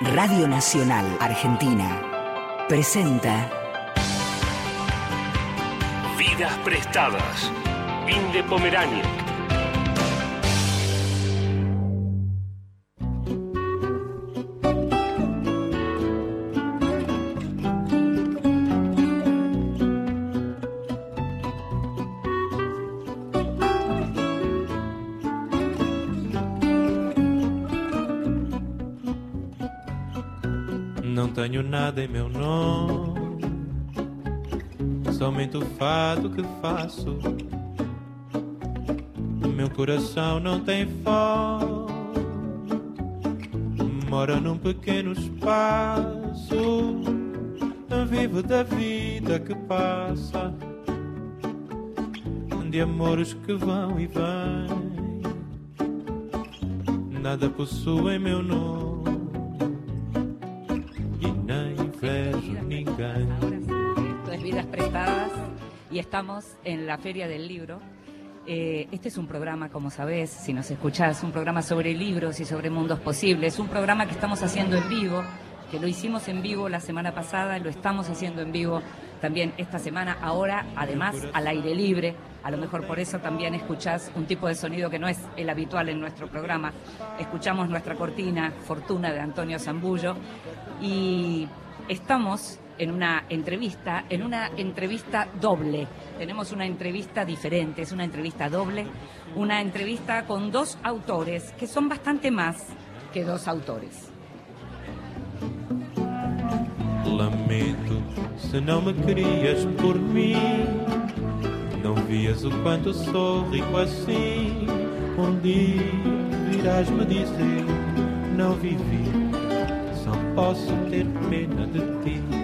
Radio Nacional Argentina presenta Vidas prestadas. Inde Pomerania. Tenho nada em meu nome, somente o fado que faço. Meu coração não tem fome, mora num pequeno espaço. Vivo da vida que passa, de amores que vão e vêm. Nada possuo em meu nome y estamos en la Feria del Libro. Eh, este es un programa, como sabés, si nos escuchás, un programa sobre libros y sobre mundos posibles. Un programa que estamos haciendo en vivo, que lo hicimos en vivo la semana pasada, lo estamos haciendo en vivo también esta semana. Ahora, además, al aire libre. A lo mejor por eso también escuchás un tipo de sonido que no es el habitual en nuestro programa. Escuchamos nuestra cortina, Fortuna, de Antonio Zambullo. Y estamos en una entrevista, en una entrevista doble. Tenemos una entrevista diferente, es una entrevista doble, una entrevista con dos autores que son bastante más que dos autores. Lamento se não me querias por mim. Não vias o quanto sou rico assim. Um dia virás me dizer: Não vivi, só posso ter pena de ti.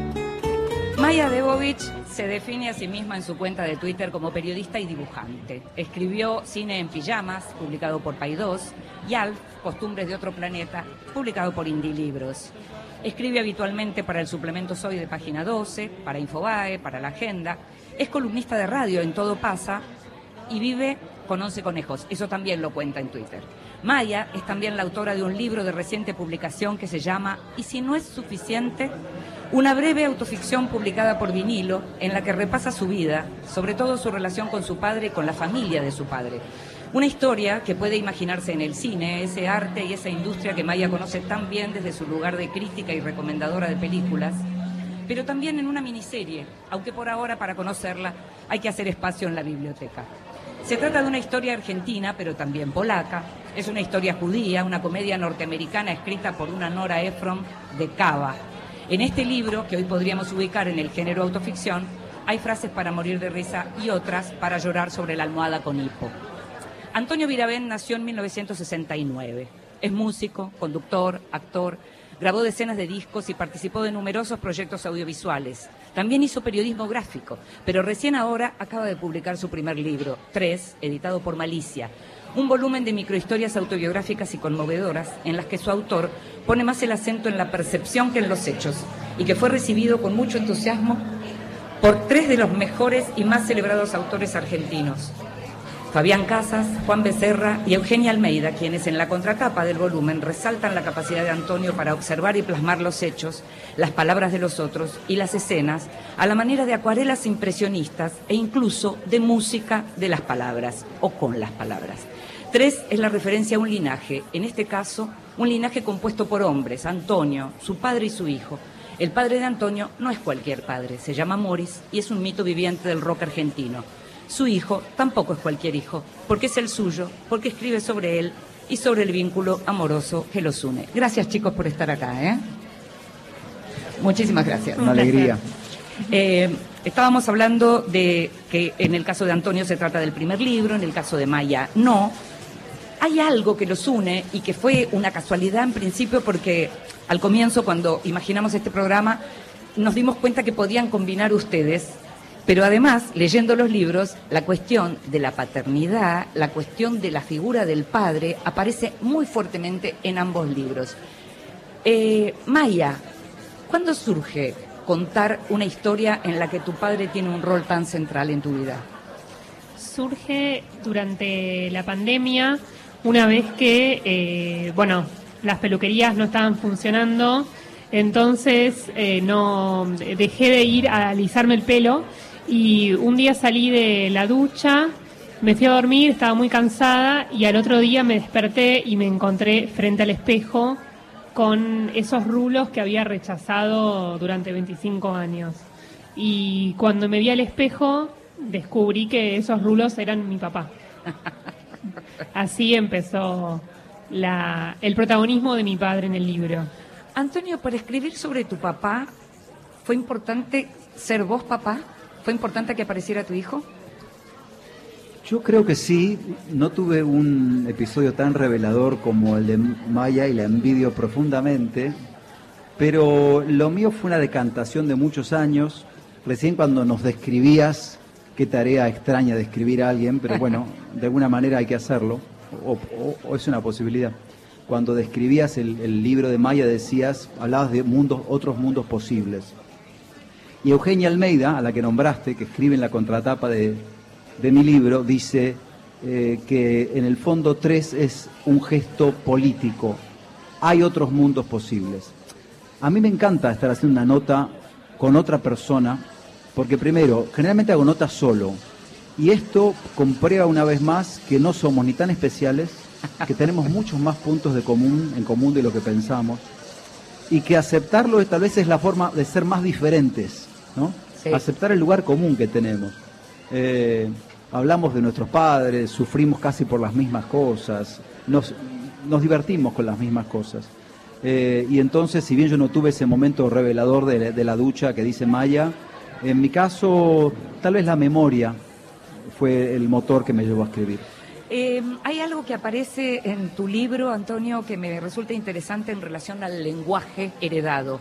Maya Debovich se define a sí misma en su cuenta de Twitter como periodista y dibujante. Escribió Cine en Pijamas, publicado por Paidós, y Alf, Costumbres de otro planeta, publicado por Indie Libros. Escribe habitualmente para el suplemento Soy de Página 12, para Infobae, para La Agenda. Es columnista de radio en Todo Pasa y vive con 11 conejos. Eso también lo cuenta en Twitter. Maya es también la autora de un libro de reciente publicación que se llama Y si no es suficiente, una breve autoficción publicada por Vinilo en la que repasa su vida, sobre todo su relación con su padre y con la familia de su padre. Una historia que puede imaginarse en el cine, ese arte y esa industria que Maya conoce tan bien desde su lugar de crítica y recomendadora de películas, pero también en una miniserie, aunque por ahora para conocerla hay que hacer espacio en la biblioteca. Se trata de una historia argentina, pero también polaca. Es una historia judía, una comedia norteamericana escrita por una Nora Ephron de Cava. En este libro, que hoy podríamos ubicar en el género autoficción, hay frases para morir de risa y otras para llorar sobre la almohada con hipo. Antonio Virabén nació en 1969. Es músico, conductor, actor, grabó decenas de discos y participó de numerosos proyectos audiovisuales. También hizo periodismo gráfico, pero recién ahora acaba de publicar su primer libro, Tres, editado por Malicia, un volumen de microhistorias autobiográficas y conmovedoras en las que su autor pone más el acento en la percepción que en los hechos y que fue recibido con mucho entusiasmo por tres de los mejores y más celebrados autores argentinos, Fabián Casas, Juan Becerra y Eugenia Almeida, quienes en la contratapa del volumen resaltan la capacidad de Antonio para observar y plasmar los hechos, las palabras de los otros y las escenas a la manera de acuarelas impresionistas e incluso de música de las palabras o con las palabras. Tres es la referencia a un linaje, en este caso un linaje compuesto por hombres, Antonio, su padre y su hijo. El padre de Antonio no es cualquier padre, se llama Morris y es un mito viviente del rock argentino. Su hijo tampoco es cualquier hijo, porque es el suyo, porque escribe sobre él y sobre el vínculo amoroso que los une. Gracias chicos por estar acá. ¿eh? Muchísimas gracias. Una alegría. Eh, estábamos hablando de que en el caso de Antonio se trata del primer libro, en el caso de Maya no. Hay algo que los une y que fue una casualidad en principio porque al comienzo cuando imaginamos este programa nos dimos cuenta que podían combinar ustedes pero además, leyendo los libros, la cuestión de la paternidad, la cuestión de la figura del padre, aparece muy fuertemente en ambos libros. Eh, Maya, ¿cuándo surge contar una historia en la que tu padre tiene un rol tan central en tu vida? Surge durante la pandemia, una vez que, eh, bueno, las peluquerías no estaban funcionando, entonces eh, no dejé de ir a alisarme el pelo y un día salí de la ducha, me fui a dormir, estaba muy cansada y al otro día me desperté y me encontré frente al espejo con esos rulos que había rechazado durante 25 años. Y cuando me vi al espejo, descubrí que esos rulos eran mi papá. Así empezó la, el protagonismo de mi padre en el libro. Antonio, para escribir sobre tu papá, ¿fue importante ser vos papá? ¿Fue importante que apareciera tu hijo? Yo creo que sí, no tuve un episodio tan revelador como el de Maya y la envidio profundamente, pero lo mío fue una decantación de muchos años. Recién cuando nos describías, qué tarea extraña describir a alguien, pero bueno, de alguna manera hay que hacerlo, o, es una posibilidad. Cuando describías el, el, libro de Maya decías, hablabas de mundos, otros mundos posibles. Y Eugenia Almeida, a la que nombraste, que escribe en la contratapa de, de mi libro, dice eh, que en el fondo 3 es un gesto político. Hay otros mundos posibles. A mí me encanta estar haciendo una nota con otra persona, porque primero, generalmente hago notas solo. Y esto comprueba una vez más que no somos ni tan especiales, que tenemos muchos más puntos de común, en común de lo que pensamos, y que aceptarlo tal vez es la forma de ser más diferentes, ¿no? Aceptar el lugar común que tenemos. Eh, hablamos de nuestros padres, sufrimos casi por las mismas cosas, nos, nos divertimos con las mismas cosas. Eh, y entonces, si bien yo no tuve ese momento revelador de, la ducha que dice Maya, en mi caso, tal vez la memoria fue el motor que me llevó a escribir. Eh, hay algo que aparece en tu libro, Antonio, que me resulta interesante en relación al lenguaje heredado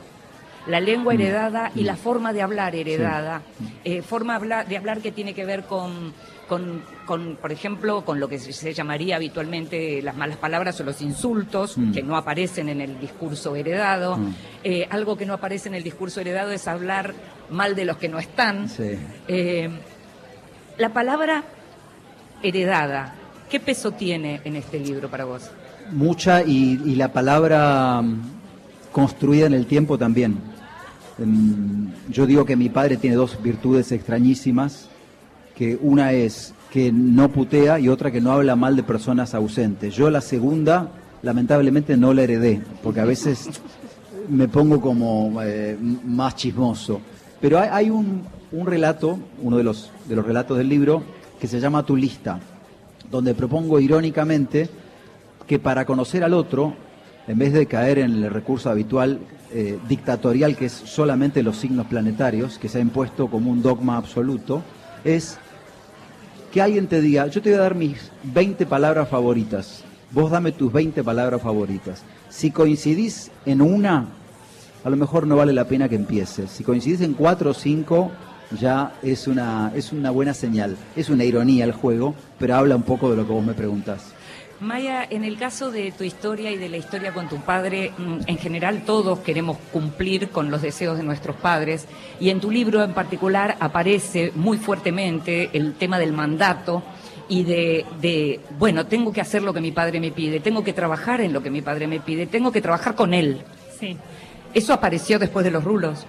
la lengua mm. heredada y la mm. forma de hablar heredada, eh, forma de hablar que tiene que ver con, con, por ejemplo, con lo que se llamaría habitualmente las malas palabras o los insultos, mm. que no aparecen en el discurso heredado. Eh, algo que no aparece en el discurso heredado es hablar mal de los que no están. Eh, la palabra heredada, ¿qué peso tiene en este libro para vos? Mucha y, y la palabra construida en el tiempo también. Em, yo digo que mi padre tiene dos virtudes extrañísimas, que una es que no putea y otra que no habla mal de personas ausentes. Yo la segunda, lamentablemente, no la heredé, porque a veces me pongo como eh, más chismoso. Pero hay, un, relato, uno de los, de los relatos del libro, que se llama Tu lista, donde propongo irónicamente que para conocer al otro, en vez de caer en el recurso habitual eh, dictatorial que es solamente los signos planetarios, que se ha impuesto como un dogma absoluto, es que alguien te diga, yo te voy a dar mis 20 palabras favoritas, vos dame tus 20 palabras favoritas. Si coincidís en una, a lo mejor no vale la pena que empieces. Si coincidís en cuatro o cinco, ya es una, es una buena señal. Es una ironía el juego, pero habla un poco de lo que vos me preguntás. Maya, en el caso de tu historia y de la historia con tu padre, mm, en general todos queremos cumplir con los deseos de nuestros padres y en tu libro en particular aparece muy fuertemente el tema del mandato y de, de, bueno, tengo que hacer lo que mi padre me pide, tengo que trabajar en lo que mi padre me pide, tengo que trabajar con él. Sí. ¿Eso apareció después de los rulos?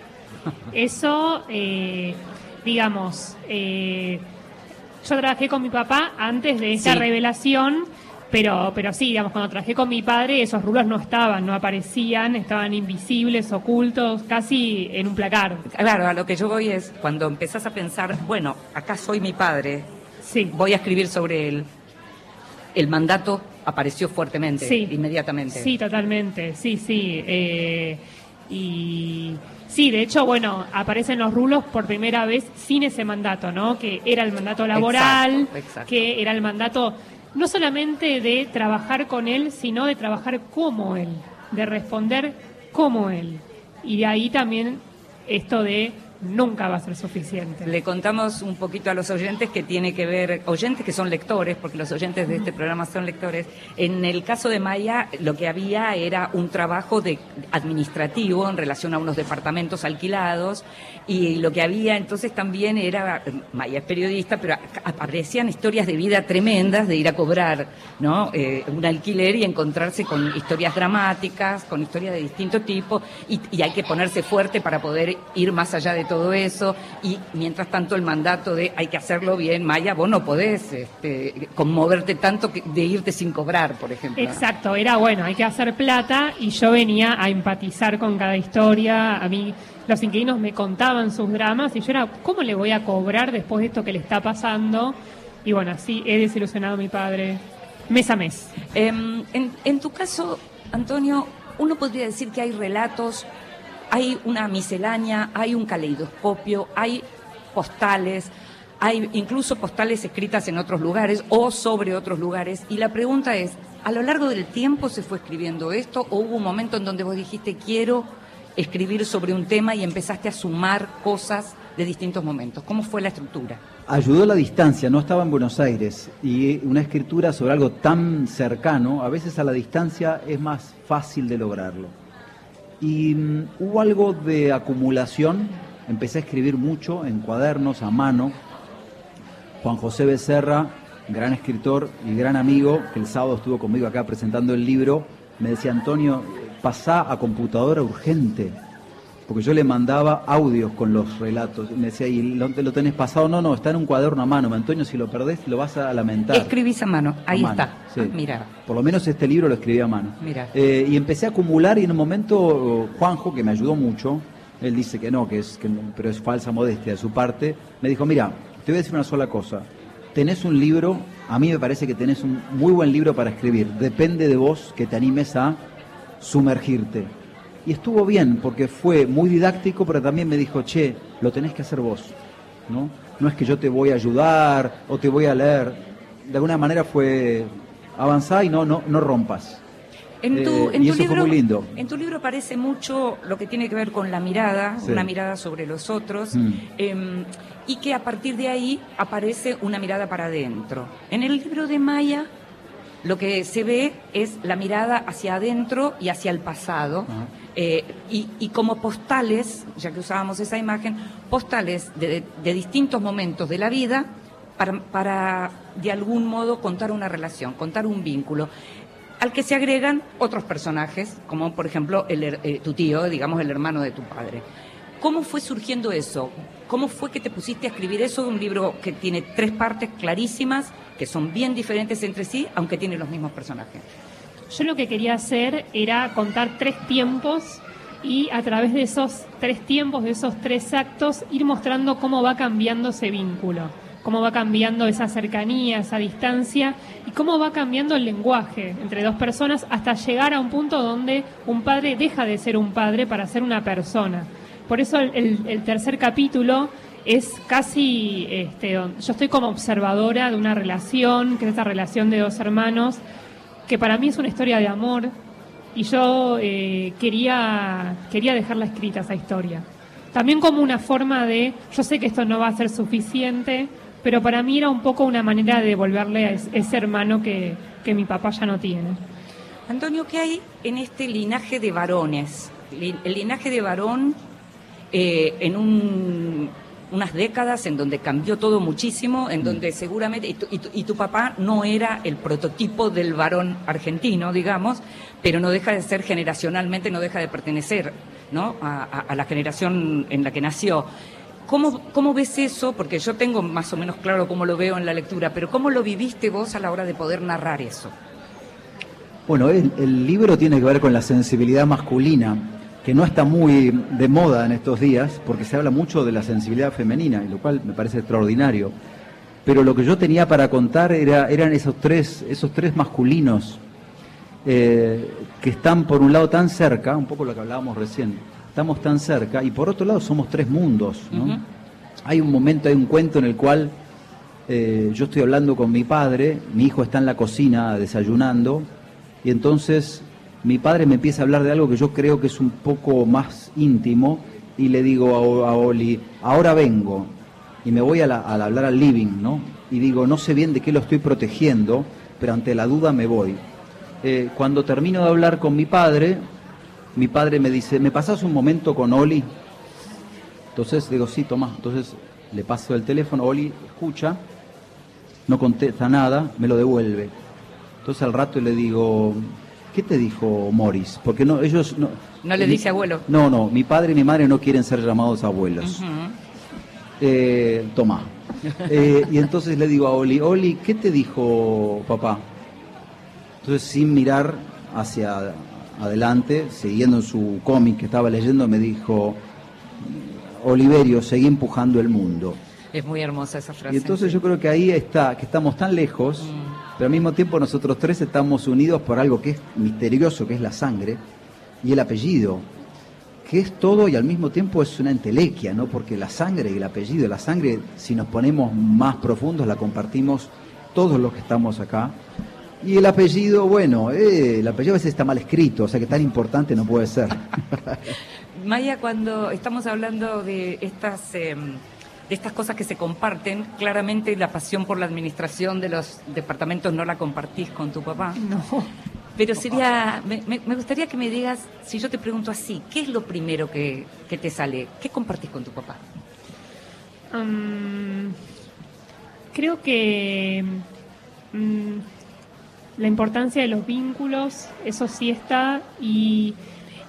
Eso, eh, digamos, eh, yo trabajé con mi papá antes de esa revelación pero, pero sí, digamos, cuando trabajé con mi padre, esos rulos no estaban, no aparecían, estaban invisibles, ocultos, casi en un placar. Claro, a lo que yo voy es, cuando empezás a pensar, bueno, acá soy mi padre, sí. voy a escribir sobre él, el mandato apareció fuertemente, sí. inmediatamente. Sí, totalmente, sí, sí. Eh, y sí, de hecho, bueno, aparecen los rulos por primera vez sin ese mandato, ¿no? Que era el mandato laboral, que era el mandato no solamente de trabajar con él, sino de trabajar como él, de responder como él. Y de ahí también esto de nunca va a ser suficiente. Le contamos un poquito a los oyentes que tiene que ver, oyentes que son lectores, porque los oyentes de este programa son lectores. En el caso de Maya, lo que había era un trabajo de administrativo en relación a unos departamentos alquilados y lo que había entonces también era, Maya es periodista, pero aparecían historias de vida tremendas de ir a cobrar ¿no? Eh, un alquiler y encontrarse con historias dramáticas, con historias de distinto tipo y, y hay que ponerse fuerte para poder ir más allá de todo eso y mientras tanto el mandato de hay que hacerlo bien, Maya, vos no podés este, conmoverte tanto que, de irte sin cobrar, por ejemplo. Exacto, era bueno, hay que hacer plata y yo venía a empatizar con cada historia, a mí los inquilinos me contaban sus dramas y yo era, ¿cómo le voy a cobrar después de esto que le está pasando? Y bueno, así he desilusionado a mi padre mes a mes. Eh, en, en tu caso, Antonio, uno podría decir que hay relatos hay una miscelánea, hay un caleidoscopio, hay postales, hay incluso postales escritas en otros lugares o sobre otros lugares. Y la pregunta es, ¿a lo largo del tiempo se fue escribiendo esto o hubo un momento en donde vos dijiste quiero escribir sobre un tema y empezaste a sumar cosas de distintos momentos? ¿Cómo fue la estructura? Ayudó la distancia, no estaba en Buenos Aires y una escritura sobre algo tan cercano, a veces a la distancia es más fácil de lograrlo. Y um, hubo algo de acumulación, empecé a escribir mucho en cuadernos a mano. Juan José Becerra, gran escritor y gran amigo, que el sábado estuvo conmigo acá presentando el libro, me decía, Antonio, pasá a computadora urgente, porque yo le mandaba audios con los relatos. Me decía, ¿y lo, lo tenés pasado? No, no, está en un cuaderno a mano. Antonio, si lo perdés, lo vas a lamentar. Escribís a mano, ahí A mano, está. sí. Ah, mira. Por lo menos este libro lo escribí a mano. Mira. Eh, y empecé a acumular y en un momento Juanjo, que me ayudó mucho, él dice que no, que es, que no, pero es falsa modestia de su parte, me dijo, mira, te voy a decir una sola cosa. Tenés un libro, a mí me parece que tenés un muy buen libro para escribir. Depende de vos que te animes a sumergirte. Y estuvo bien, porque fue muy didáctico, pero también me dijo, che, lo tenés que hacer vos. ¿no? no es que yo te voy a ayudar o te voy a leer. De alguna manera fue avanzar y no, no, no rompas. En tu, Eh, en y tu eso fue libro, muy lindo. En tu libro aparece mucho lo que tiene que ver con la mirada, Sí. una mirada sobre los otros, Mm. eh, y que a partir de ahí aparece una mirada para adentro. En el libro de Maya, lo que se ve es la mirada hacia adentro y hacia el pasado. Eh, y, como postales, ya que usábamos esa imagen, postales de, de distintos momentos de la vida para, de algún modo contar una relación, contar un vínculo al que se agregan otros personajes, como por ejemplo el eh, tu tío, digamos el hermano de tu padre. ¿Cómo fue surgiendo eso? ¿Cómo fue que te pusiste a escribir eso? Un libro que tiene tres partes clarísimas, que son bien diferentes entre sí, aunque tienen los mismos personajes. Yo lo que quería hacer era contar tres tiempos y a través de esos tres tiempos, de esos tres actos, ir mostrando cómo va cambiando ese vínculo, cómo va cambiando esa cercanía, esa distancia y cómo va cambiando el lenguaje entre dos personas hasta llegar a un punto donde un padre deja de ser un padre para ser una persona. Por eso el, el- tercer capítulo es casi, este, yo estoy como observadora de una relación, que es esta relación de dos hermanos, que para mí es una historia de amor y yo eh, quería, quería dejarla escrita esa historia. También como una forma de, yo sé que esto no va a ser suficiente, pero para mí era un poco una manera de devolverle a es- ese hermano que, que mi papá ya no tiene. Antonio, ¿qué hay en este linaje de varones? El linaje de varón eh, en un- unas décadas en donde cambió todo muchísimo, en donde seguramente, y tu, y tu- y tu papá no era el prototipo del varón argentino, digamos, pero no deja de ser generacionalmente, no deja de pertenecer ¿no? a, a- a la generación en la que nació. ¿Cómo, ¿Cómo ves eso? Porque yo tengo más o menos claro cómo lo veo en la lectura, pero ¿cómo lo viviste vos a la hora de poder narrar eso? Bueno, el, el libro tiene que ver con la sensibilidad masculina, que no está muy de moda en estos días, porque se habla mucho de la sensibilidad femenina, y lo cual me parece extraordinario. Pero lo que yo tenía para contar era, eran esos tres, esos tres masculinos eh, que están por un lado tan cerca, un poco lo que hablábamos recién, estamos tan cerca, y por otro lado somos tres mundos. ¿no? Hay un momento, hay un cuento en el cual eh, yo estoy hablando con mi padre, mi hijo está en la cocina desayunando, y entonces mi padre me empieza a hablar de algo que yo creo que es un poco más íntimo, y le digo a, a Oli, ahora vengo, y me voy a, al hablar al living, ¿no? Y digo, no sé bien de qué lo estoy protegiendo, pero ante la duda me voy. Eh, cuando termino de hablar con mi padre, mi padre me dice, ¿me pasas un momento con Oli? Entonces digo, sí, toma. Entonces le paso el teléfono, Oli escucha, no contesta nada, me lo devuelve. Entonces al rato le digo, ¿qué te dijo Morris? Porque no, ellos no... No le dice abuelo. No, no, mi padre y mi madre no quieren ser llamados abuelos. Ujú. Eh, toma. Eh, y entonces le digo a Oli, Oli, ¿qué te dijo papá? Entonces sin mirar hacia adelante, siguiendo en su cómic que estaba leyendo, me dijo, Oliverio, seguí empujando el mundo. Es muy hermosa esa frase. Y entonces yo creo que ahí está, que estamos tan lejos, pero al mismo tiempo nosotros tres estamos unidos por algo que es misterioso, que es la sangre, y el apellido, que es todo y al mismo tiempo es una entelequia, ¿no? Porque la sangre y el apellido, la sangre, si nos ponemos más profundos, la compartimos todos los que estamos acá. Y el apellido, bueno, eh, el apellido a veces está mal escrito, o sea que tan importante no puede ser. Maya, cuando estamos hablando de estas, eh, de estas cosas que se comparten, claramente la pasión por la administración de los departamentos no la compartís con tu papá. No. Pero sería, me, me- gustaría que me digas, si yo te pregunto así, ¿qué es lo primero que, que te sale? ¿Qué compartís con tu papá? Creo que mm, la importancia de los vínculos, eso sí está, y,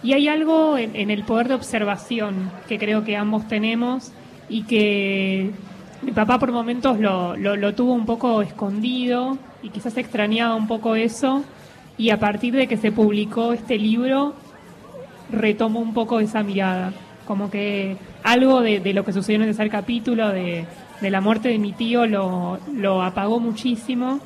y hay algo en, en el poder de observación que creo que ambos tenemos y que mi papá por momentos lo, lo, tuvo un poco escondido y quizás extrañaba un poco eso, y a partir de que se publicó este libro, retomo un poco esa mirada. Como que algo de, de lo que sucedió en el tercer capítulo, de, de la muerte de mi tío, lo, lo apagó muchísimo.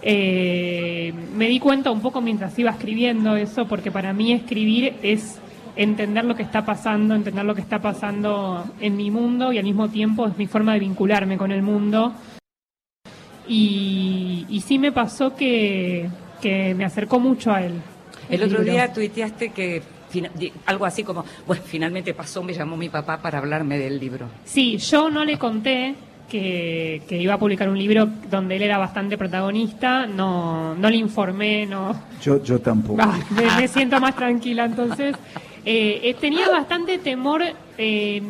Eh, me di cuenta un poco mientras iba escribiendo eso, porque para mí escribir es entender lo que está pasando, entender lo que está pasando en mi mundo y al mismo tiempo es mi forma de vincularme con el mundo. Y, y sí me pasó que, que me acercó mucho a él. El otro libro. día tuiteaste que algo así como, bueno, finalmente pasó, me llamó mi papá para hablarme del libro. Sí, yo no le conté que, que iba a publicar un libro donde él era bastante protagonista, no, no le informé, no, Yo, yo tampoco. Ah, me, me siento más tranquila entonces. Eh, eh, tenía bastante temor eh,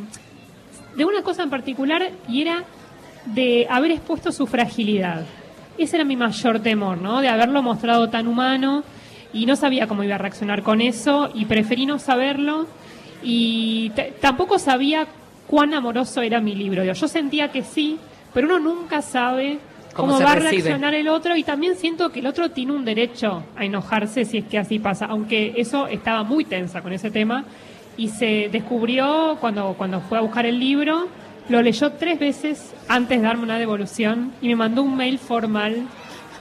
de una cosa en particular y era de haber expuesto su fragilidad. Ese era mi mayor temor, ¿no? De haberlo mostrado tan humano y no sabía cómo iba a reaccionar con eso y preferí no saberlo y tampoco sabía cuán amoroso era mi libro. Yo sentía que sí, pero uno nunca sabe Cómo se va a reaccionar el otro y también siento que el otro tiene un derecho a enojarse si es que así pasa, aunque eso estaba muy tensa con ese tema y se descubrió cuando, cuando fue a buscar el libro, lo leyó tres veces antes de darme una devolución y me mandó un mail formal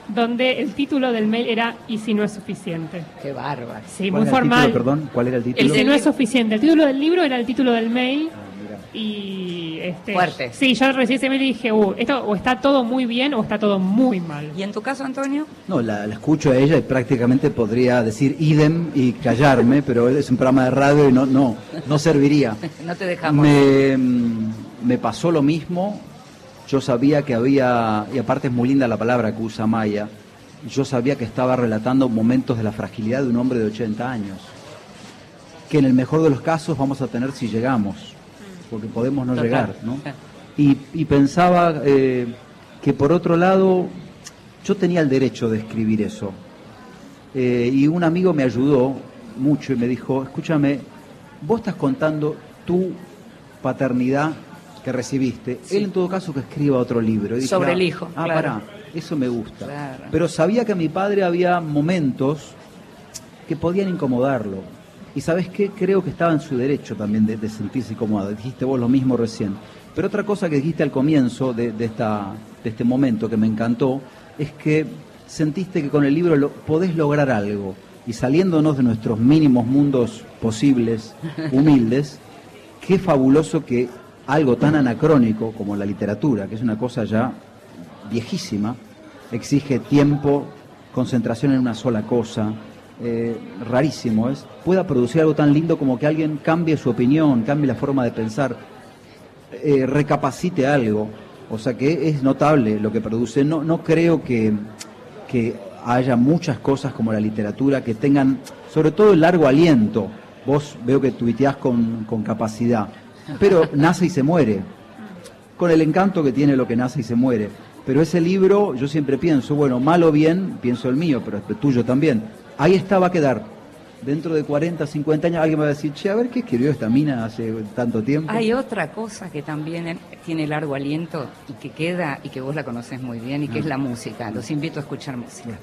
donde el título del mail era ¿y si no es suficiente? Qué bárbaro. Sí, ¿Cuál muy era el formal. título, perdón? ¿Cuál era el El título? si no es suficiente. El título del libro era el título del mail Ah. Y este Fuerte. sí yo recibí ese mail y dije uh, esto o está todo muy bien o está todo muy mal ¿Y en tu caso, Antonio? No, la, la escucho a ella y prácticamente podría decir idem y callarme, pero es un programa de radio y no, no, no serviría. No te dejamos. Me, mm, me pasó lo mismo. Yo sabía que había, y aparte es muy linda la palabra que usa Maya, yo sabía que estaba relatando momentos de la fragilidad de un hombre de 80 años, que en el mejor de los casos vamos a tener si llegamos, porque podemos no Total. llegar, ¿no? Y, y pensaba eh, que por otro lado, yo tenía el derecho de escribir eso. Eh, y un amigo me ayudó mucho y me dijo, escúchame, vos estás contando tu paternidad que recibiste. Él en todo caso que escriba otro libro. Y Sobre ah, el hijo, Ah, claro. pará, eso me gusta. Claro. Pero sabía que a mi padre había momentos que podían incomodarlo. Y sabes qué, creo que estaba en su derecho también de, de sentirse incómodo. Dijiste vos lo mismo recién. Pero otra cosa que dijiste al comienzo de, de esta, de este momento que me encantó es que sentiste que con el libro lo, podés lograr algo. Y saliéndonos de nuestros mínimos mundos posibles, humildes, qué fabuloso que algo tan anacrónico como la literatura, que es una cosa ya viejísima, exige tiempo, concentración en una sola cosa, eh, rarísimo es, pueda producir algo tan lindo como que alguien cambie su opinión, cambie la forma de pensar, eh, recapacite algo. O sea que es notable lo que produce. No, no creo que, que haya muchas cosas como la literatura que tengan, sobre todo el largo aliento. Vos veo que tuiteás con, con capacidad, pero nace y se muere. Con el encanto que tiene lo que nace y se muere. Pero ese libro, yo siempre pienso, bueno, mal o bien, pienso el mío, pero el tuyo también. Ahí está, va a quedar. Dentro de 40, 50 años alguien va a decir, che, a ver qué escribió esta mina hace tanto tiempo. Hay otra cosa que también tiene largo aliento y que queda y que vos la conoces muy bien y que es la música. Los invito a escuchar música.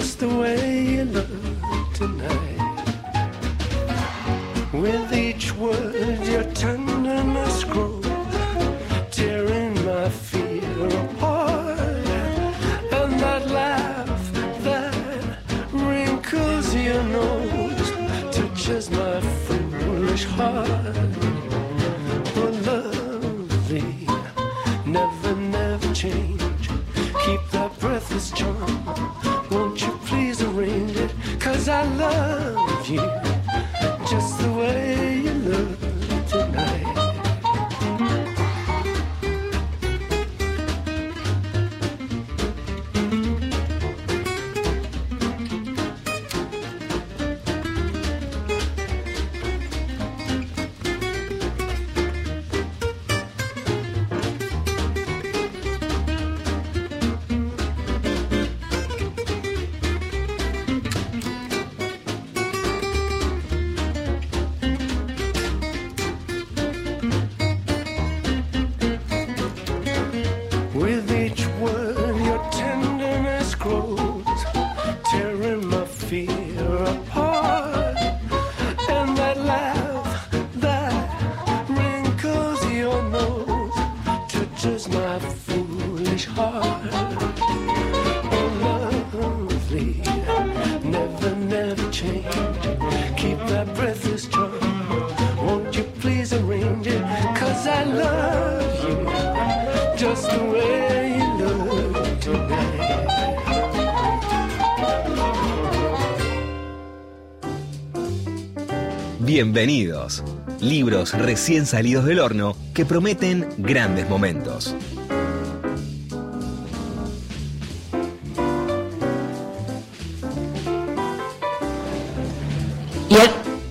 Just the way you look tonight. With each word, your tenderness grows, tearing my fear apart. And that laugh that wrinkles your nose touches my foolish heart. Bienvenidos. Libros recién salidos del horno que prometen grandes momentos.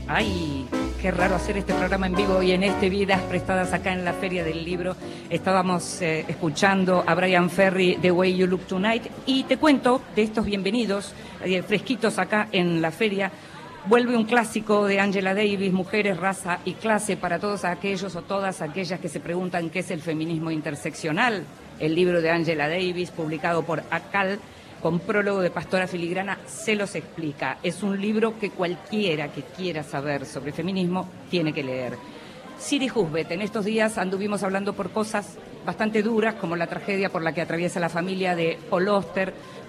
Ay, qué raro hacer este programa en vivo y en este Vidas Prestadas acá en la Feria del Libro. Estábamos eh, escuchando a Brian Ferry, The Way You Look Tonight, y te cuento de estos bienvenidos, eh, fresquitos acá en la feria. Vuelve un clásico de Angela Davis, Mujeres, Raza y Clase, para todos aquellos o todas aquellas que se preguntan qué es el feminismo interseccional. El libro de Angela Davis, publicado por ACAL, con prólogo de Pastora Filigrana, se los explica. Es un libro que cualquiera que quiera saber sobre feminismo tiene que leer. Siri Husbet, en estos días anduvimos hablando por cosas bastante duras, como la tragedia por la que atraviesa la familia de Paul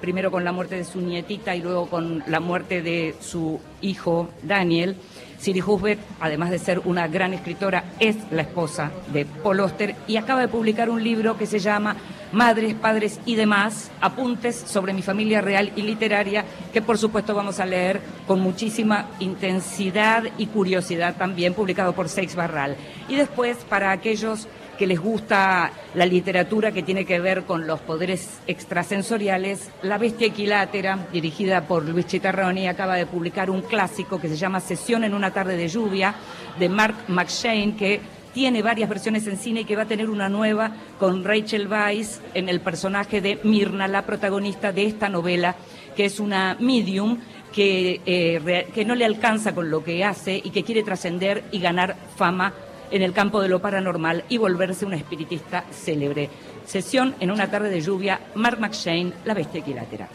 primero con la muerte de su nietita y luego con la muerte de su hijo Daniel. Siri Husbet, además de ser una gran escritora, es la esposa de Paul Oster y acaba de publicar un libro que se llama Madres, Padres y demás, apuntes sobre mi familia real y literaria, que por supuesto vamos a leer con muchísima intensidad y curiosidad también, publicado por Seix Barral. Y después, para aquellos que les gusta la literatura que tiene que ver con los poderes extrasensoriales, La Bestia Equilátera, dirigida por Luis Chitarroni, acaba de publicar un clásico que se llama Sesión en una tarde de lluvia, de Mark McShane, que tiene varias versiones en cine y que va a tener una nueva con Rachel Weisz en el personaje de Mirna, la protagonista de esta novela, que es una medium que, eh, que no le alcanza con lo que hace y que quiere trascender y ganar fama en el campo de lo paranormal y volverse una espiritista célebre. Sesión en una tarde de lluvia, Mark McShane, La Bestia Equilátera.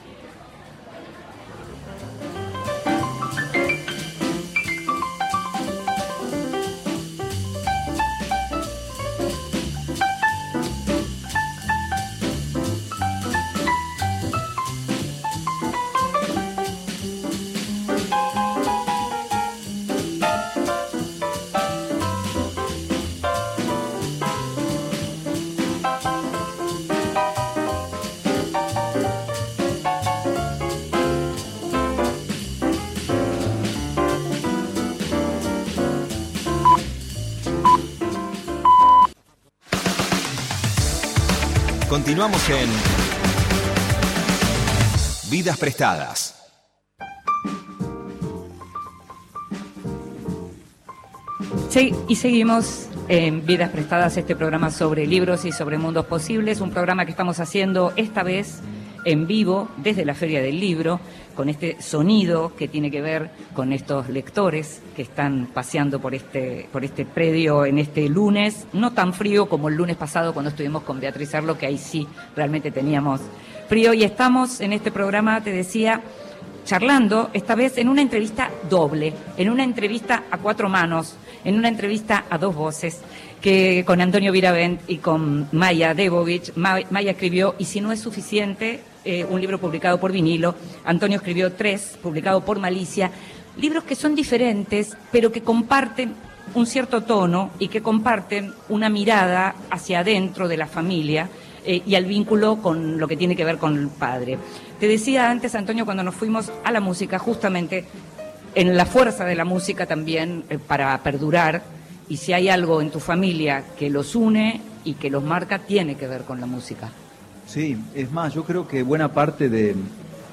Continuamos en Vidas Prestadas. Sí, y seguimos en Vidas Prestadas, este programa sobre libros y sobre mundos posibles, un programa que estamos haciendo esta vez en vivo desde la Feria del Libro, con este sonido que tiene que ver con estos lectores que están paseando por este, por este predio en este lunes, no tan frío como el lunes pasado cuando estuvimos con Beatriz Arlo, que ahí sí realmente teníamos frío. Y estamos en este programa, te decía, charlando, esta vez en una entrevista doble, en una entrevista a cuatro manos, en una entrevista a dos voces, que con Antonio Viravent y con Maya Debovich. Maya escribió Y si no es suficiente, eh, un libro publicado por vinilo. Antonio escribió tres, publicado por Malicia. Libros que son diferentes, pero que comparten un cierto tono y que comparten una mirada hacia adentro de la familia eh, y al vínculo con lo que tiene que ver con el padre. Te decía antes, Antonio, cuando nos fuimos a la música, justamente en la fuerza de la música también eh, para perdurar, y si hay algo en tu familia que los une y que los marca, tiene que ver con la música. Sí, es más, yo creo que buena parte de,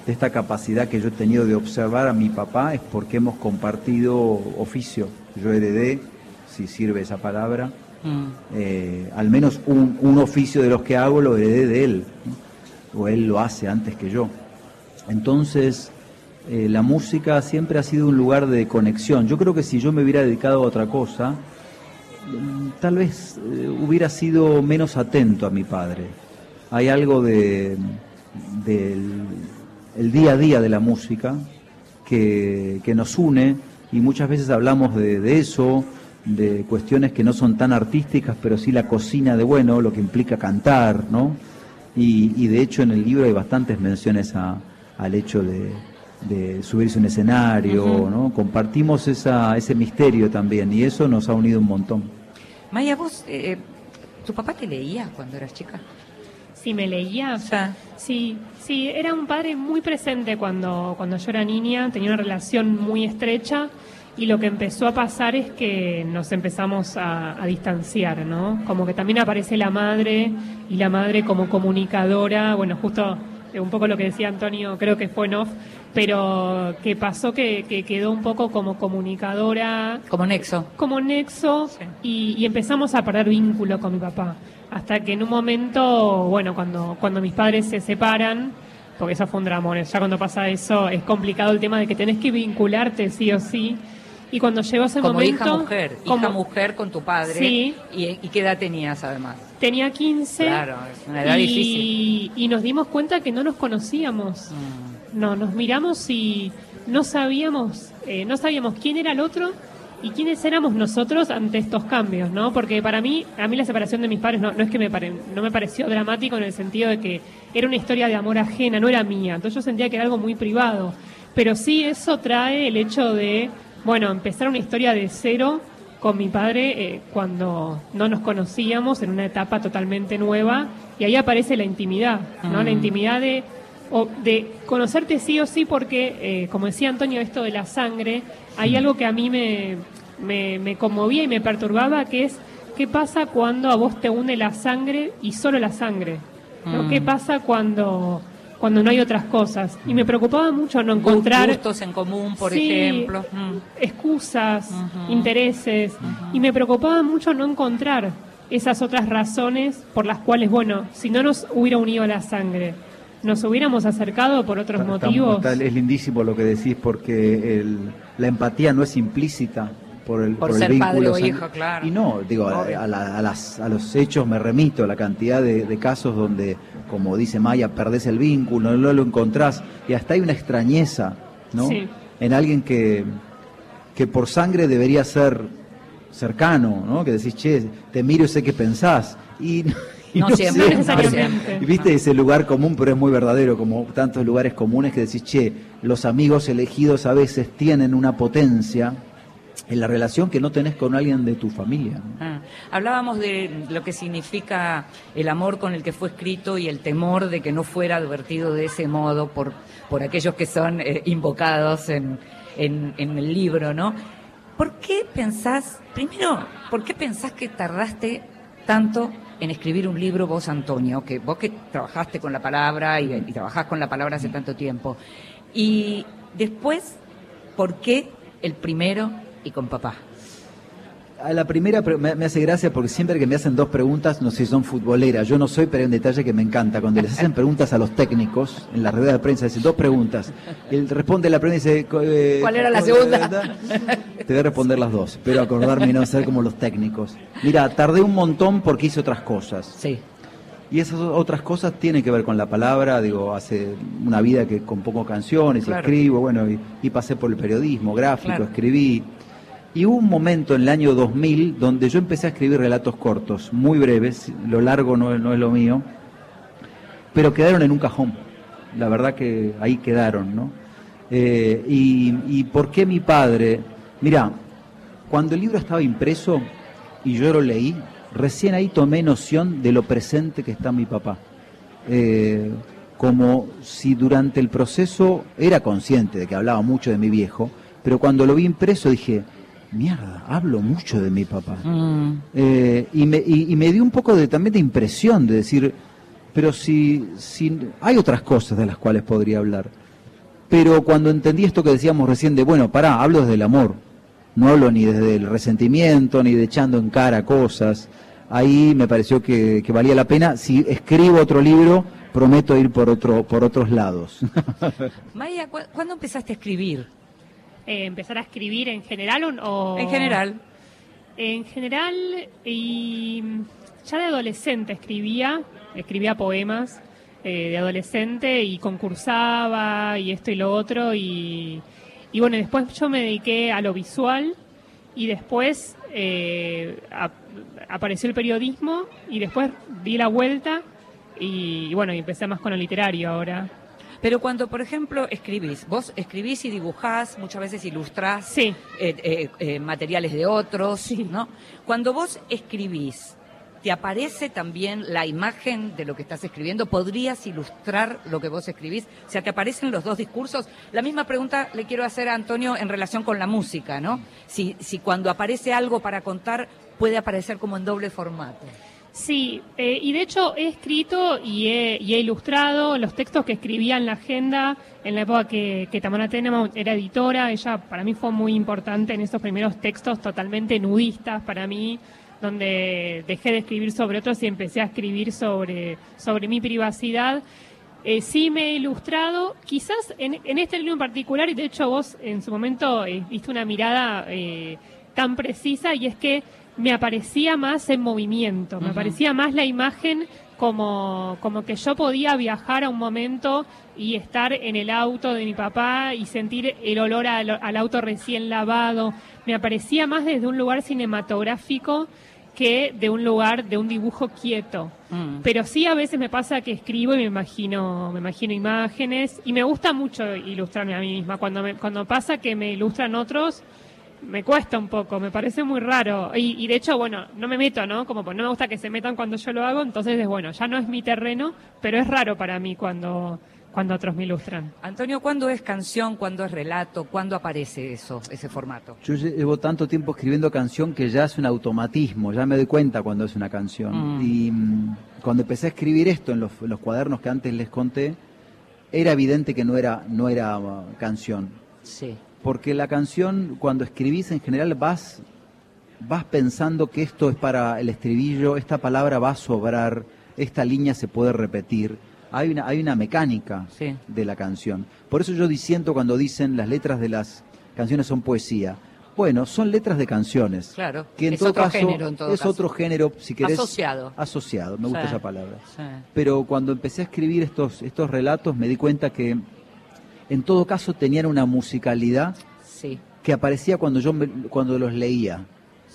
esta capacidad que yo he tenido de observar a mi papá es porque hemos compartido oficio. Yo heredé, si sirve esa palabra, mm. eh, al menos un, oficio de los que hago lo heredé de él, o él lo hace antes que yo. Entonces, eh, la música siempre ha sido un lugar de conexión. Yo creo que si yo me hubiera dedicado a otra cosa, mm, tal vez eh, hubiera sido menos atento a mi padre hay algo de, del el día a día de la música que, nos une y muchas veces hablamos de, eso, de cuestiones que no son tan artísticas, pero sí la cocina de bueno, lo que implica cantar, ¿no? Y, de hecho en el libro hay bastantes menciones al hecho de, subirse a un escenario, ¿no? Compartimos esa, ese misterio también y eso nos ha unido un montón. Maya, vos, eh, ¿tu papá te leía cuando eras chica? Sí, me leía. Sí, sí, era un padre muy presente cuando, cuando yo era niña, tenía una relación muy estrecha y lo que empezó a pasar es que nos empezamos a, distanciar, ¿no? Como que también aparece la madre y la madre como comunicadora, bueno, justo un poco lo que decía Antonio, creo que fue en off, pero que pasó que, quedó un poco como comunicadora. Como nexo. Como nexo y, y empezamos a perder vínculo con mi papá hasta que en un momento, bueno, cuando, cuando mis padres se separan, porque eso fue un dramón, ya cuando pasa eso es complicado el tema de que tenés que vincularte sí o sí, Y cuando llegó ese como momento... hija mujer, como- hija mujer con tu padre. Sí. ¿Y, y qué edad tenías además? Tenía 15. Claro, es una edad y, difícil. y nos dimos cuenta que no nos conocíamos. Mm. No, nos miramos y no sabíamos, eh, no sabíamos quién era el otro y quiénes éramos nosotros ante estos cambios, ¿no? Porque para mí, a mí la separación de mis padres no, no es que me pare- no me pareció dramático en el sentido de que era una historia de amor ajena, no era mía. Entonces yo sentía que era algo muy privado. Pero sí eso trae el hecho de, bueno, empezar una historia de cero con mi padre eh, cuando no nos conocíamos en una etapa totalmente nueva y ahí aparece la intimidad, ¿no? La Mm. intimidad de o de conocerte sí o sí porque, eh, como decía Antonio, esto de la sangre, hay algo que a mí me, me, me conmovía y me perturbaba, que es qué pasa cuando a vos te une la sangre y solo la sangre. ¿no? Mm. ¿Qué pasa cuando, cuando no hay otras cosas? Y me preocupaba mucho no encontrar Gustos en común, por Sí, ejemplo. Mm. excusas, Ujú. intereses, y me preocupaba mucho no encontrar esas otras razones por las cuales, bueno, si no nos hubiera unido la sangre, nos hubiéramos acercado por otros Está- motivos. está- es lindísimo lo que decís porque el- la empatía no es implícita por el, Por el ser vínculo padre o hijo, claro. Y no, digo, a, a la- a las- a los hechos me remito, la cantidad de, de casos donde, como dice Maya, perdés el vínculo, no lo encontrás y hasta hay una extrañeza, ¿no? Sí. En alguien que, que por sangre debería ser cercano, ¿no? Que decís, che, te miro y sé qué pensás. Y, y No siempre, no siempre. necesariamente. Y viste ese lugar común, pero es muy verdadero, como tantos lugares comunes que decís, che, los amigos elegidos a veces tienen una potencia en la relación que no tenés con alguien de tu familia. ¿no? Ah, Hablábamos de lo que significa el amor con el que fue escrito y el temor de que no fuera advertido de ese modo por, por aquellos que son eh, invocados en, en- en el libro, ¿no? ¿Por qué pensás, primero, por qué pensás que tardaste tanto en escribir un libro vos, Antonio? Que vos que trabajaste con la palabra y, y trabajás con la palabra hace tanto tiempo. Y después, ¿por qué el primero y con papá? A la primera me, hace gracia porque siempre que me hacen dos preguntas, no sé si son futboleras, yo no soy, pero hay un detalle que me encanta. Cuando les hacen preguntas a los técnicos en la rueda de prensa, dicen dos preguntas. Él responde la primera y dice... eh, ¿Cuál era la segunda? Te voy a responder las dos, pero acordarme y no ser como los técnicos. Mira, tardé un montón porque hice otras cosas. Sí. Y esas otras cosas tienen que ver con la palabra, digo, hace una vida que compongo canciones, Claro. escribo, bueno, y, y pasé por el periodismo gráfico, Claro. escribí. Y hubo un momento en el año 2000 donde yo empecé a escribir relatos cortos, muy breves, lo largo no, no es lo mío, pero quedaron en un cajón. La verdad que ahí quedaron, ¿no? Eh, y, y por qué mi padre? Mira, cuando el libro estaba impreso y yo lo leí, recién ahí tomé noción de lo presente que está mi papá. Eh, como si durante el proceso era consciente de que hablaba mucho de mi viejo, pero cuando lo vi impreso dije, mierda, hablo mucho de mi papá. Mm. Eh, y, me, y, y me dio un poco de, también de impresión de decir, pero si, si hay otras cosas de las cuales podría hablar. Pero cuando entendí esto que decíamos recién de, bueno, pará, hablo desde el amor, no hablo ni desde el resentimiento, ni de echando en cara cosas, ahí me pareció que, que valía la pena. Si escribo otro libro, prometo ir por, otro, por otros lados. Maya, ¿cu- ¿cuándo empezaste a escribir? Eh, ¿Empezar a escribir en general o...? En general. En general, y ya de adolescente escribía, escribía poemas eh, de adolescente y concursaba y esto y lo otro. Y, y bueno, después yo me dediqué a lo visual y después eh, ap- apareció el periodismo y después di la vuelta y, y bueno, y empecé más con lo literario ahora. Pero cuando, por ejemplo, escribís, vos escribís y dibujás, muchas veces ilustrás Sí. eh, eh, eh, materiales de otros, ¿no? Cuando vos escribís, ¿te aparece también la imagen de lo que estás escribiendo? ¿Podrías ilustrar lo que vos escribís? O sea, ¿te aparecen los dos discursos? La misma pregunta le quiero hacer a Antonio en relación con la música, ¿no? Si, si cuando aparece algo para contar puede aparecer como en doble formato. Sí, eh, y de hecho he escrito y he, y he ilustrado los textos que escribía en la agenda en la época que, que Tamara Tenenbaum era editora. Ella para mí fue muy importante en esos primeros textos totalmente nudistas para mí, donde dejé de escribir sobre otros y empecé a escribir sobre, sobre mi privacidad. eh, sí me he ilustrado, quizás en, en este libro en particular, y de hecho vos en su momento eh, diste una mirada eh, tan precisa, y es que me aparecía más en movimiento, me aparecía más la imagen como, como que yo podía viajar a un momento y estar en el auto de mi papá y sentir el olor al, al auto recién lavado. Me aparecía más desde un lugar cinematográfico que de un lugar de un dibujo quieto. Mm. Pero sí a veces me pasa que escribo y me imagino, me imagino imágenes y me gusta mucho ilustrarme a mí misma. Cuando me, cuando pasa que me ilustran otros, me cuesta un poco, me parece muy raro. Y, y de hecho, bueno, no me meto, ¿no? Como pues no me gusta que se metan cuando yo lo hago, entonces es bueno, ya no es mi terreno, pero es raro para mí cuando, cuando otros me ilustran. Antonio, ¿cuándo es canción? ¿Cuándo es relato? ¿Cuándo aparece eso, ese formato? Yo llevo tanto tiempo escribiendo canción que ya es un automatismo, ya me doy cuenta cuando es una canción. Mm. Y mm, cuando empecé a escribir esto en los, los cuadernos que antes les conté, era evidente que no era, no era uh, canción. Sí. Porque la canción, cuando escribís en general, vas, vas pensando que esto es para el estribillo, esta palabra va a sobrar, esta línea se puede repetir. Hay una, hay una mecánica Sí. de la canción. Por eso yo disiento cuando dicen las letras de las canciones son poesía. Bueno, son letras de canciones. Claro. Que en es todo otro caso género en todo es caso. otro género, si querés. Asociado. Asociado, me gusta Sí. esa palabra. Sí. Pero cuando empecé a escribir estos, estos relatos me di cuenta que en todo caso tenían una musicalidad Sí. que aparecía cuando yo me- cuando los leía.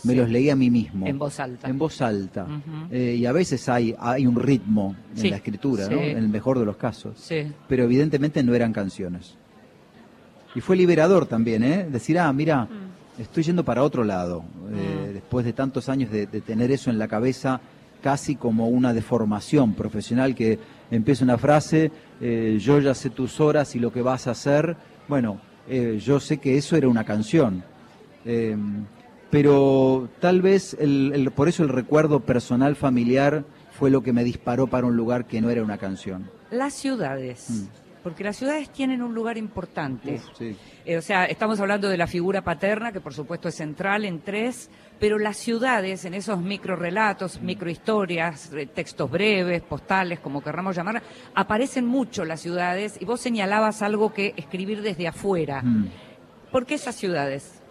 Me Sí. los leía a mí mismo. En voz alta. En voz alta. Eh, y a veces hay, hay un ritmo en Sí, la escritura. En el mejor de los casos. Pero evidentemente no eran canciones. Y fue liberador también, ¿eh? Decir, ah, mira, estoy yendo para otro lado. Eh, Mm. Después de tantos años de, de tener eso en la cabeza, casi como una deformación profesional que empieza una frase, eh, yo ya sé tus horas y lo que vas a hacer. Bueno, eh, yo sé que eso era una canción. Eh, pero tal vez, el- el- por eso el recuerdo personal familiar fue lo que me disparó para un lugar que no era una canción. Las ciudades. Mm. Porque las ciudades tienen un lugar importante. Uf, sí. Eh, o sea, estamos hablando de la figura paterna, que por supuesto es central en tres, pero las ciudades, en esos microrelatos, microhistorias, eh, textos breves, postales, como querramos llamar, aparecen mucho las ciudades y vos señalabas algo que escribir desde afuera. Mm. ¿Por qué esas ciudades?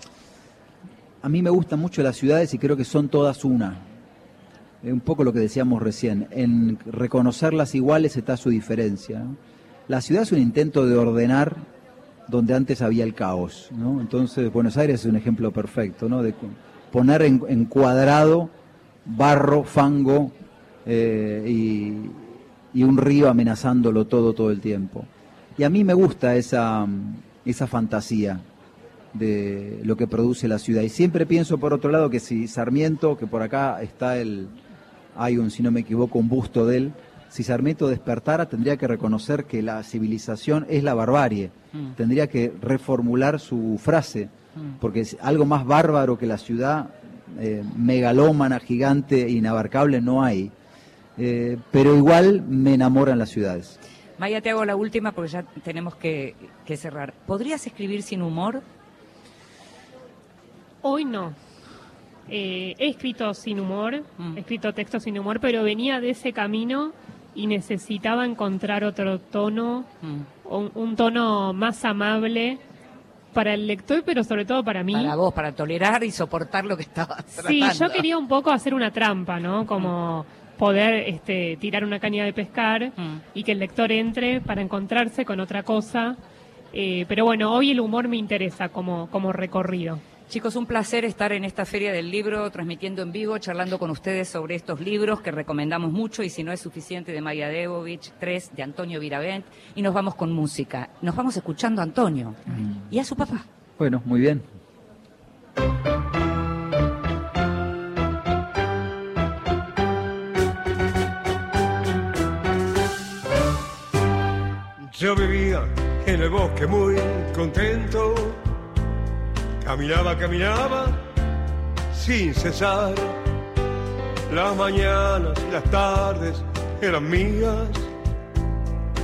A mí me gustan mucho las ciudades y creo que son todas una. Es un poco lo que decíamos recién. En reconocerlas iguales está su diferencia. ¿no? La ciudad es un intento de ordenar donde antes había el caos. ¿no? Entonces, Buenos Aires es un ejemplo perfecto, ¿no? de poner en, en cuadrado barro, fango eh, y, y un río amenazándolo todo todo el tiempo. Y a mí me gusta esa, esa fantasía de lo que produce la ciudad. Y siempre pienso, por otro lado, que si Sarmiento, que por acá está el, hay un, si no me equivoco, un busto de él, si Sarmiento despertara tendría que reconocer que la civilización es la barbarie, Mm. tendría que reformular su frase, Mm. porque es algo más bárbaro que la ciudad, eh, megalómana, gigante, inabarcable, no hay. Eh, pero igual me enamoran las ciudades. Maya, te hago la última porque ya tenemos que, que cerrar. ¿Podrías escribir sin humor? Hoy no. Eh, he escrito sin humor, Mm. he escrito textos sin humor, pero venía de ese camino y necesitaba encontrar otro tono, Mm. un, un tono más amable para el lector, pero sobre todo para mí. Para vos, para tolerar y soportar lo que estabas Sí, tratando. yo quería un poco hacer una trampa, ¿no? Como poder este, tirar una caña de pescar Mm. y que el lector entre para encontrarse con otra cosa. Eh, pero bueno, hoy el humor me interesa como, como recorrido. Chicos, un placer estar en esta Feria del Libro, transmitiendo en vivo, charlando con ustedes sobre estos libros que recomendamos mucho y si no es suficiente de Maya Debovich, tres de Antonio Viravent y nos vamos con música. Nos vamos escuchando a Antonio y a su papá. Bueno, muy bien. Yo vivía en el bosque muy contento, caminaba, caminaba sin cesar. Las mañanas y las tardes eran mías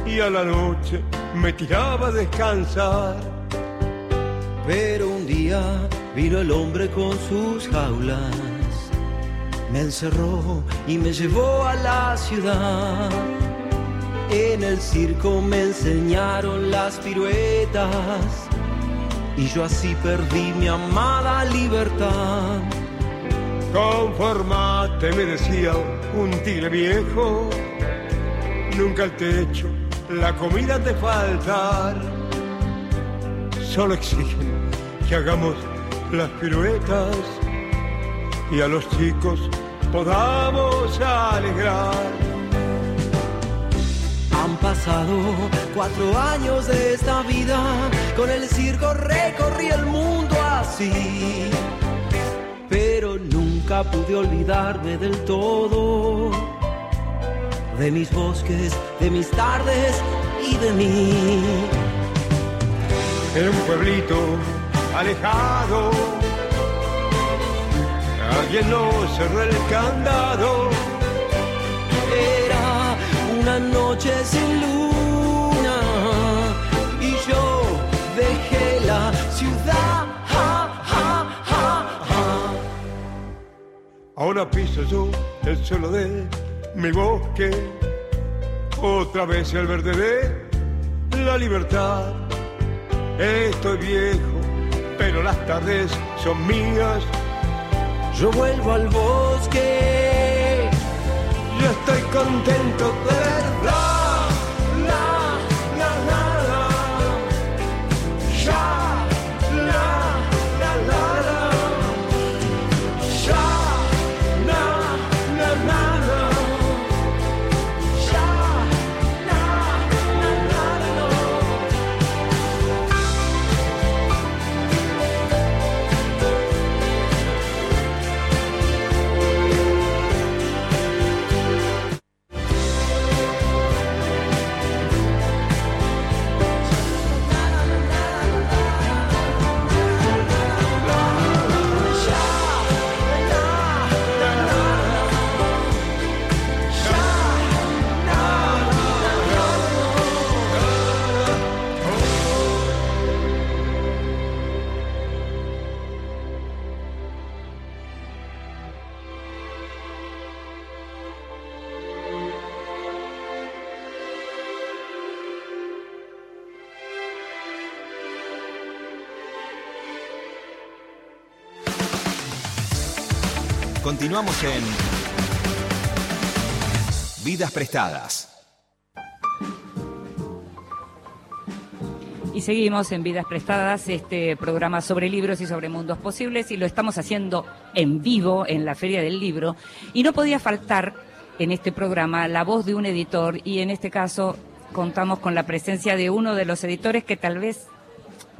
y a la noche me tiraba a descansar. Pero un día vino el hombre con sus jaulas, me encerró y me llevó a la ciudad. En el circo me enseñaron las piruetas y yo así perdí mi amada libertad. Conformate, me decía un tigre viejo, nunca al techo la comida te faltar. Solo exigen que hagamos las piruetas y a los chicos podamos alegrar. Han pasado cuatro años de esta vida, con el circo recorrí el mundo así, pero nunca pude olvidarme del todo de mis bosques, de mis tardes y de mí. En un pueblito alejado, alguien no cerró el candado. Una noche sin luna y yo dejé la ciudad. Ja, ja, ja, ja. Ahora piso yo el suelo de mi bosque, otra vez el verde de la libertad. Estoy viejo, pero las tardes son mías. Yo vuelvo al bosque. Yo estoy contento de verdad. Continuamos en Vidas Prestadas. Y seguimos en Vidas Prestadas, este programa sobre libros y sobre mundos posibles, y lo estamos haciendo en vivo en la Feria del Libro. Y no podía faltar en este programa la voz de un editor, y en este caso contamos con la presencia de uno de los editores que tal vez,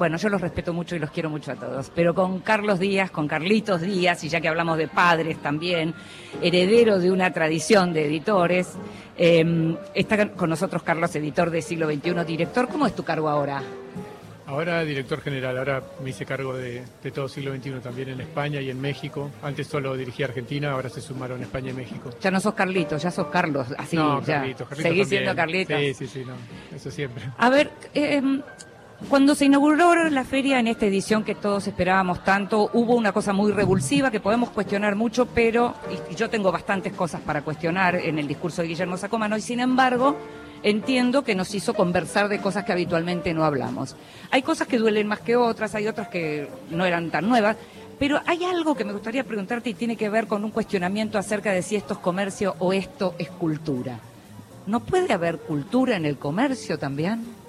bueno, yo los respeto mucho y los quiero mucho a todos, pero con Carlos Díaz, con Carlitos Díaz, y ya que hablamos de padres también, heredero de una tradición de editores, eh, está con nosotros Carlos, editor de Siglo XXI, director. ¿Cómo es tu cargo ahora? Ahora director general, ahora me hice cargo de, de todo siglo XXI también en España y en México. Antes solo dirigía Argentina, ahora se sumaron España y México. Ya no sos Carlitos, ya sos Carlos, así no, ya. Carlitos, Carlitos Seguís también. siendo Carlitos. Sí, sí, sí, no, eso siempre. A ver, eh, cuando se inauguró la feria en esta edición que todos esperábamos tanto, hubo una cosa muy revulsiva que podemos cuestionar mucho, pero y yo tengo bastantes cosas para cuestionar en el discurso de Guillermo Sacomano y sin embargo entiendo que nos hizo conversar de cosas que habitualmente no hablamos. Hay cosas que duelen más que otras, hay otras que no eran tan nuevas, pero hay algo que me gustaría preguntarte y tiene que ver con un cuestionamiento acerca de si esto es comercio o esto es cultura. ¿No puede haber cultura en el comercio también?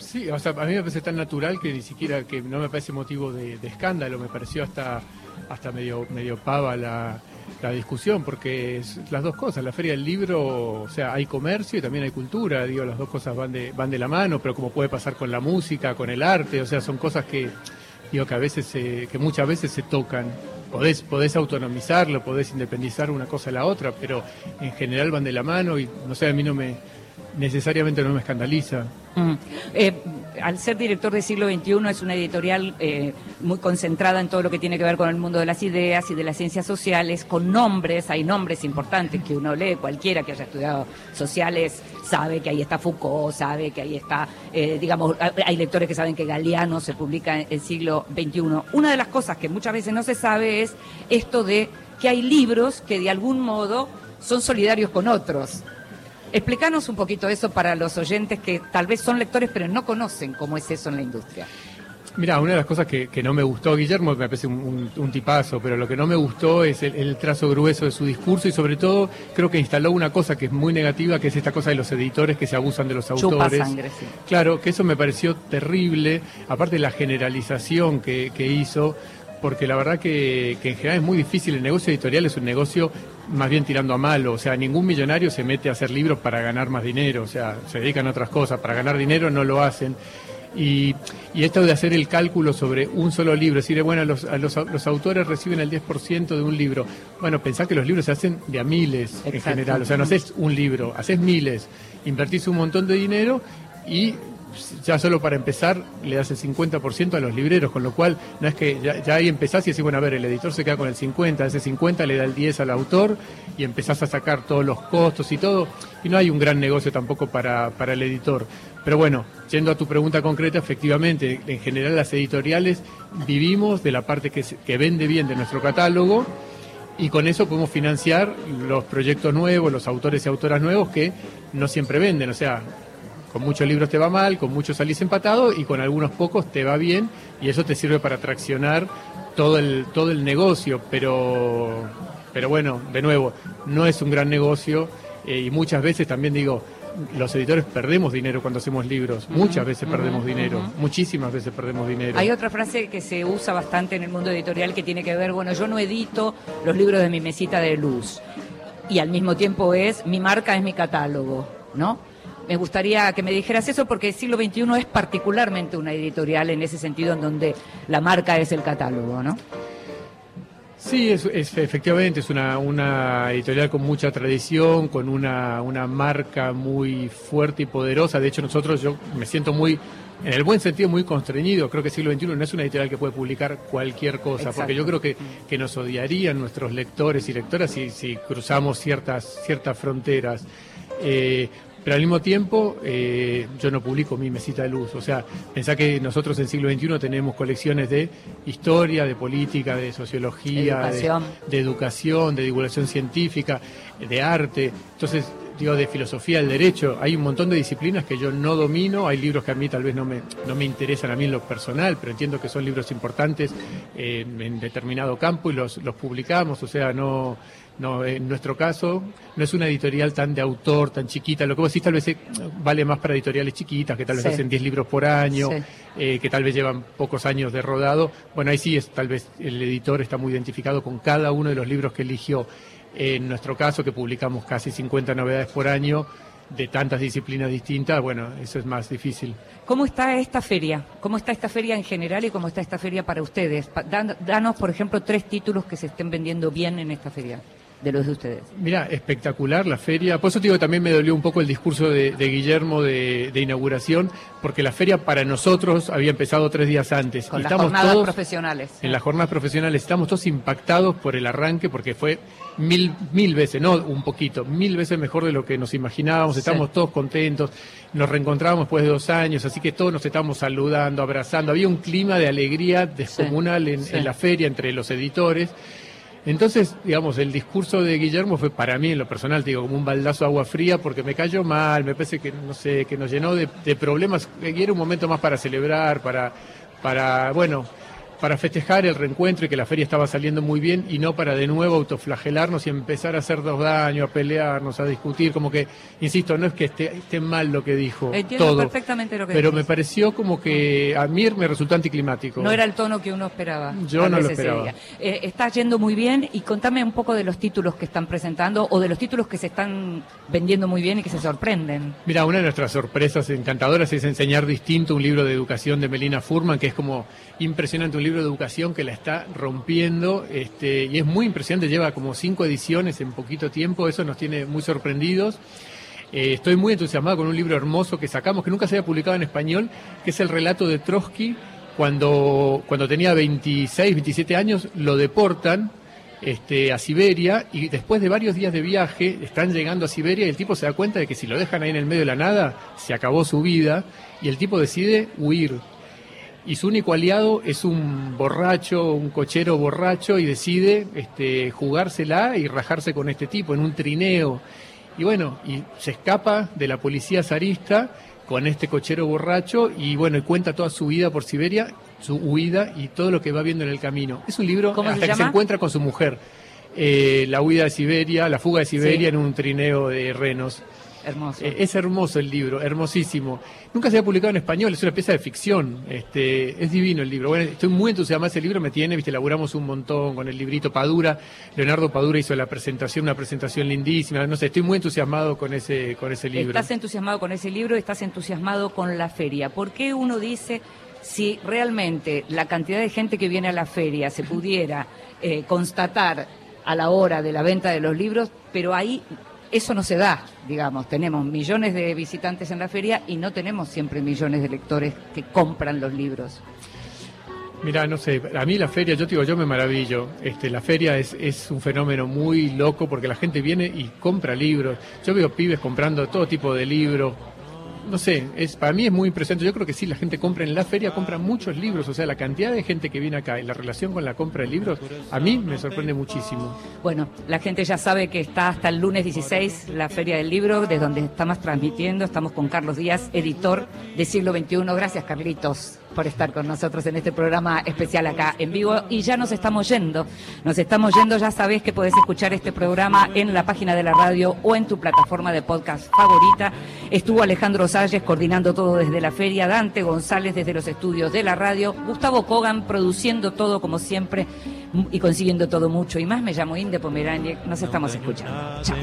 Sí, o sea, a mí me parece tan natural que ni siquiera, que no me parece motivo de, escándalo, me pareció hasta, hasta medio, medio pava la, la discusión, porque las dos cosas, la feria del libro, o sea, hay comercio y también hay cultura, digo, las dos cosas van de, van de la mano, pero como puede pasar con la música, con el arte, o sea, son cosas que, digo, que a veces, se- que muchas veces se tocan. Podés, podés autonomizarlo, podés independizar una cosa de la otra, pero en general van de la mano y, no sé, a mí no me, necesariamente no me escandaliza. Eh, al ser director de siglo XXI es una editorial eh, muy concentrada en todo lo que tiene que ver con el mundo de las ideas y de las ciencias sociales, con nombres, hay nombres importantes que uno lee, cualquiera que haya estudiado sociales sabe que ahí está Foucault, sabe que ahí está, eh, digamos, hay- hay lectores que saben que Galeano se publica en el siglo XXI. Una de las cosas que muchas veces no se sabe es esto de que hay libros que de algún modo son solidarios con otros. Explícanos un poquito eso para los oyentes que tal vez son lectores pero no conocen cómo es eso en la industria. Mira, una de las cosas que, que no me gustó, Guillermo, me parece un, un- un tipazo, pero lo que no me gustó es el, el trazo grueso de su discurso y sobre todo creo que instaló una cosa que es muy negativa, que es esta cosa de los editores que se abusan de los Chupa autores. sangre, sí. Claro, que eso me pareció terrible, aparte de la generalización que, que hizo, porque la verdad que, que en general es muy difícil, el negocio editorial es un negocio más bien tirando a malo, o sea, ningún millonario se mete a hacer libros para ganar más dinero, o sea, se dedican a otras cosas, para ganar dinero no lo hacen. Y, y esto de hacer el cálculo sobre un solo libro, decir, bueno, los, a los, los autores reciben el 10% de un libro. Bueno, pensá que los libros se hacen de a miles en general, o sea, no haces un libro, haces miles, invertís un montón de dinero y ya solo para empezar le das el 50% a los libreros, con lo cual no es que ya, ahí empezás y decís, bueno, a ver, el editor se queda con el 50, ese 50 le da el 10 al autor y empezás a sacar todos los costos y todo, y no hay un gran negocio tampoco para, para el editor. Pero bueno, yendo a tu pregunta concreta, efectivamente, en general las editoriales vivimos de la parte que, que vende bien de nuestro catálogo y con eso podemos financiar los proyectos nuevos, los autores y autoras nuevos que no siempre venden. O sea, con muchos libros te va mal, con muchos salís empatado y con algunos pocos te va bien y eso te sirve para traccionar todo el, todo el negocio. Pero, pero bueno, de nuevo, no es un gran negocio eh, y muchas veces también digo, los editores perdemos dinero cuando hacemos libros, muchas veces perdemos dinero, muchísimas veces perdemos dinero. Hay otra frase que se usa bastante en el mundo editorial que tiene que ver, bueno, yo no edito los libros de mi mesita de luz y al mismo tiempo es mi marca es mi catálogo, ¿no? Me gustaría que me dijeras eso porque el siglo XXI es particularmente una editorial en ese sentido en donde la marca es el catálogo, ¿no? Sí, es, es- efectivamente, es una, una editorial con mucha tradición, con una, una marca muy fuerte y poderosa. De hecho, nosotros, yo me siento muy, en el buen sentido, muy constreñido. Creo que siglo XXI no es una editorial que puede publicar cualquier cosa, Exacto. porque yo creo que, que nos odiarían nuestros lectores y lectoras si, si cruzamos ciertas, ciertas fronteras. Eh, pero al mismo tiempo, eh, yo no publico mi mesita de luz. O sea, pensá que nosotros en siglo XXI tenemos colecciones de historia, de política, de sociología, de, Educación. de educación, de divulgación científica, de arte. Entonces, digo, de filosofía del derecho. Hay un montón de disciplinas que yo no domino. Hay libros que a mí tal vez no me, no me interesan a mí en lo personal, pero entiendo que son libros importantes eh, en determinado campo y los, los publicamos. O sea, no, no, en nuestro caso no es una editorial tan de autor, tan chiquita. Lo que vos decís tal vez eh, vale más para editoriales chiquitas, que tal vez Sí. hacen 10 libros por año, Sí. eh, que tal vez llevan pocos años de rodado. Bueno, ahí sí es tal vez el editor está muy identificado con cada uno de los libros que eligió. En nuestro caso, que publicamos casi 50 novedades por año de tantas disciplinas distintas, bueno, eso es más difícil. ¿Cómo está esta feria? ¿Cómo está esta feria en general y cómo está esta feria para ustedes? Dan- danos, por ejemplo, tres títulos que se estén vendiendo bien en esta feria, de los de ustedes. Mira, espectacular la feria. Por eso te digo también me dolió un poco el discurso de, de Guillermo de, de inauguración, porque la feria para nosotros había empezado tres días antes. Con y las jornadas todos, profesionales. En las jornadas profesionales estamos todos impactados por el arranque, porque fue mil, mil veces, no un poquito, mil veces mejor de lo que nos imaginábamos. Sí. Estamos todos contentos, nos reencontramos después de dos años, así que todos nos estamos saludando, abrazando. Había un clima de alegría descomunal en, sí. en la feria entre los editores. Entonces, digamos, el discurso de Guillermo fue para mí, en lo personal, digo, como un baldazo de agua fría, porque me cayó mal, me parece que, no sé, que nos llenó de, de problemas, y era un momento más para celebrar, para, para, bueno, para festejar el reencuentro y que la feria estaba saliendo muy bien y no para de nuevo autoflagelarnos y empezar a hacernos daño, a pelearnos, a discutir, como que, insisto, no es que esté, esté mal lo que dijo Entiendo todo, perfectamente lo que pero decís. me pareció como que a mí me resultó anticlimático. No era el tono que uno esperaba. Yo no lo esperaba. Eh, está yendo muy bien y contame un poco de los títulos que están presentando o de los títulos que se están vendiendo muy bien y que se sorprenden. Mira, una de nuestras sorpresas encantadoras es enseñar distinto un libro de educación de Melina Furman, que es como impresionante, un libro de educación que la está rompiendo, este, y es muy impresionante, lleva como cinco ediciones en poquito tiempo, eso nos tiene muy sorprendidos. Eh, estoy muy entusiasmado con un libro hermoso que sacamos, que nunca se había publicado en español, que es el relato de Trotsky, cuando, cuando tenía 26, 27 años, lo deportan este, a Siberia y después de varios días de viaje están llegando a Siberia y el tipo se da cuenta de que si lo dejan ahí en el medio de la nada, se acabó su vida y el tipo decide huir. Y su único aliado es un borracho, un cochero borracho y decide este, jugársela y rajarse con este tipo en un trineo. Y bueno, y se escapa de la policía zarista con este cochero borracho y bueno, y cuenta toda su vida por Siberia, su huida y todo lo que va viendo en el camino. Es un libro ¿Cómo se hasta que se encuentra con su mujer. Eh, la huida de Siberia, la fuga de Siberia Sí. en un trineo de renos. Hermoso. Eh, es hermoso el libro, hermosísimo. Nunca se ha publicado en español, es una pieza de ficción. Este, es divino el libro. Bueno, estoy muy entusiasmado, ese libro me tiene, viste, laburamos un montón con el librito Padura. Leonardo Padura hizo la presentación, una presentación lindísima. No sé, estoy muy entusiasmado con ese, con ese libro. Estás entusiasmado con ese libro, estás entusiasmado con la feria. ¿Por qué uno dice si realmente la cantidad de gente que viene a la feria se pudiera eh, constatar a la hora de la venta de los libros, pero ahí eso no se da, digamos, tenemos millones de visitantes en la feria y no tenemos siempre millones de lectores que compran los libros. Mira, no sé, a mí la feria, yo te digo, yo me maravillo. Este, la feria es, es un fenómeno muy loco porque la gente viene y compra libros. Yo veo pibes comprando todo tipo de libros. No sé, es, para mí es muy impresionante. Yo creo que sí, la gente compra en la feria, compra muchos libros. O sea, la cantidad de gente que viene acá y la relación con la compra de libros, a mí me sorprende muchísimo. Bueno, la gente ya sabe que está hasta el lunes 16 la Feria del Libro, desde donde estamos transmitiendo. Estamos con Carlos Díaz, editor de Siglo XXI. Gracias, Carlitos, por estar con nosotros en este programa especial acá en vivo. Y ya nos estamos yendo. Nos estamos yendo. Ya sabés que podés escuchar este programa en la página de la radio o en tu plataforma de podcast favorita. Estuvo Alejandro Salles coordinando todo desde la feria, Dante González desde los estudios de la radio, Gustavo Kogan produciendo todo como siempre y consiguiendo todo mucho y más. Me llamo Inde Pomeraniec. Nos estamos escuchando. Chao.